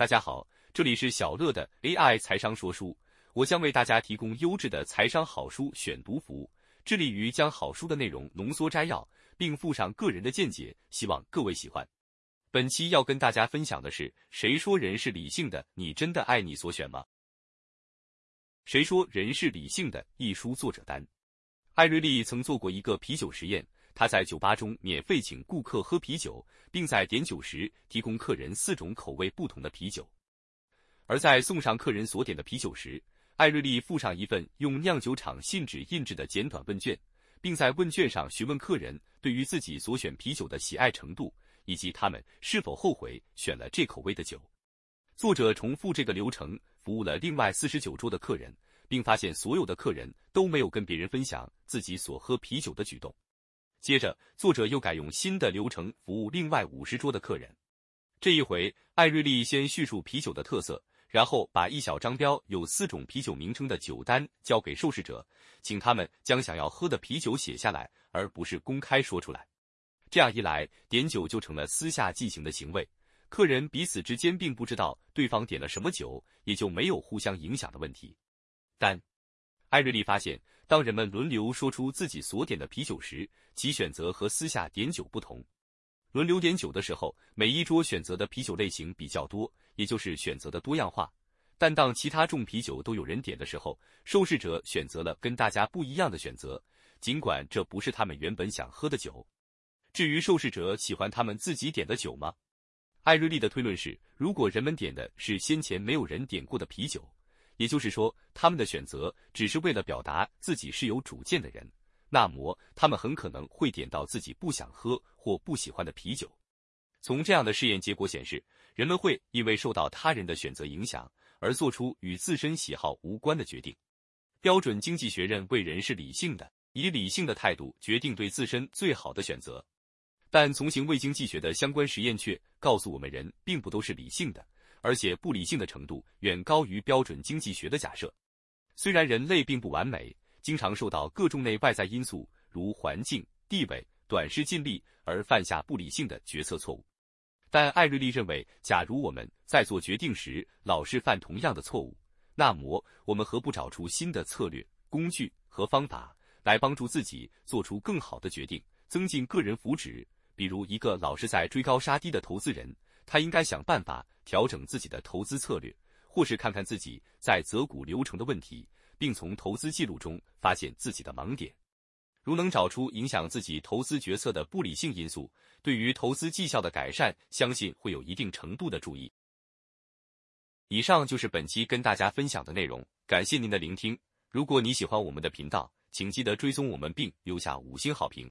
大家好，这里是小乐的 AI 财商说书，我将为大家提供优质的财商好书选读服务，致力于将好书的内容浓缩摘要，并附上个人的见解，希望各位喜欢。本期要跟大家分享的是《谁说人是理性的？你真的爱你所选吗？》谁说人是理性的？一书作者丹·艾瑞利曾做过一个啤酒实验。他在酒吧中免费请顾客喝啤酒，并在点酒时提供客人四种口味不同的啤酒。而在送上客人所点的啤酒时，艾瑞利附上一份用酿酒厂信纸印制的简短问卷，并在问卷上询问客人对于自己所选啤酒的喜爱程度，以及他们是否后悔选了这口味的酒。作者重复这个流程，服务了另外四十九桌的客人，并发现所有的客人都没有跟别人分享自己所喝啤酒的举动。接着，作者又改用新的流程服务另外五十桌的客人。这一回，艾瑞丽先叙述啤酒的特色，然后把一小张标有四种啤酒名称的酒单交给受试者，请他们将想要喝的啤酒写下来，而不是公开说出来。这样一来，点酒就成了私下进行的行为，客人彼此之间并不知道对方点了什么酒，也就没有互相影响的问题。但艾瑞丽发现。当人们轮流说出自己所点的啤酒时，其选择和私下点酒不同。轮流点酒的时候，每一桌选择的啤酒类型比较多，也就是选择的多样化。但当其他重啤酒都有人点的时候，受试者选择了跟大家不一样的选择，尽管这不是他们原本想喝的酒。至于受试者喜欢他们自己点的酒吗？艾瑞丽的推论是，如果人们点的是先前没有人点过的啤酒。也就是说，他们的选择只是为了表达自己是有主见的人，那么他们很可能会点到自己不想喝或不喜欢的啤酒。从这样的试验结果显示，人们会因为受到他人的选择影响而做出与自身喜好无关的决定。标准经济学认为人是理性的，以理性的态度决定对自身最好的选择。但从行为经济学的相关实验却告诉我们，人并不都是理性的。而且不理性的程度远高于标准经济学的假设。虽然人类并不完美，经常受到各种内外在因素，如环境、地位、短视、尽力而犯下不理性的决策错误，但艾瑞利认为，假如我们在做决定时老是犯同样的错误，那么我们何不找出新的策略、工具和方法，来帮助自己做出更好的决定，增进个人福祉？比如，一个老是在追高杀低的投资人。他应该想办法调整自己的投资策略，或是看看自己在择股流程的问题，并从投资记录中发现自己的盲点。如能找出影响自己投资决策的不理性因素，对于投资绩效的改善，相信会有一定程度的注意。以上就是本期跟大家分享的内容，感谢您的聆听。如果你喜欢我们的频道，请记得追踪我们并留下五星好评。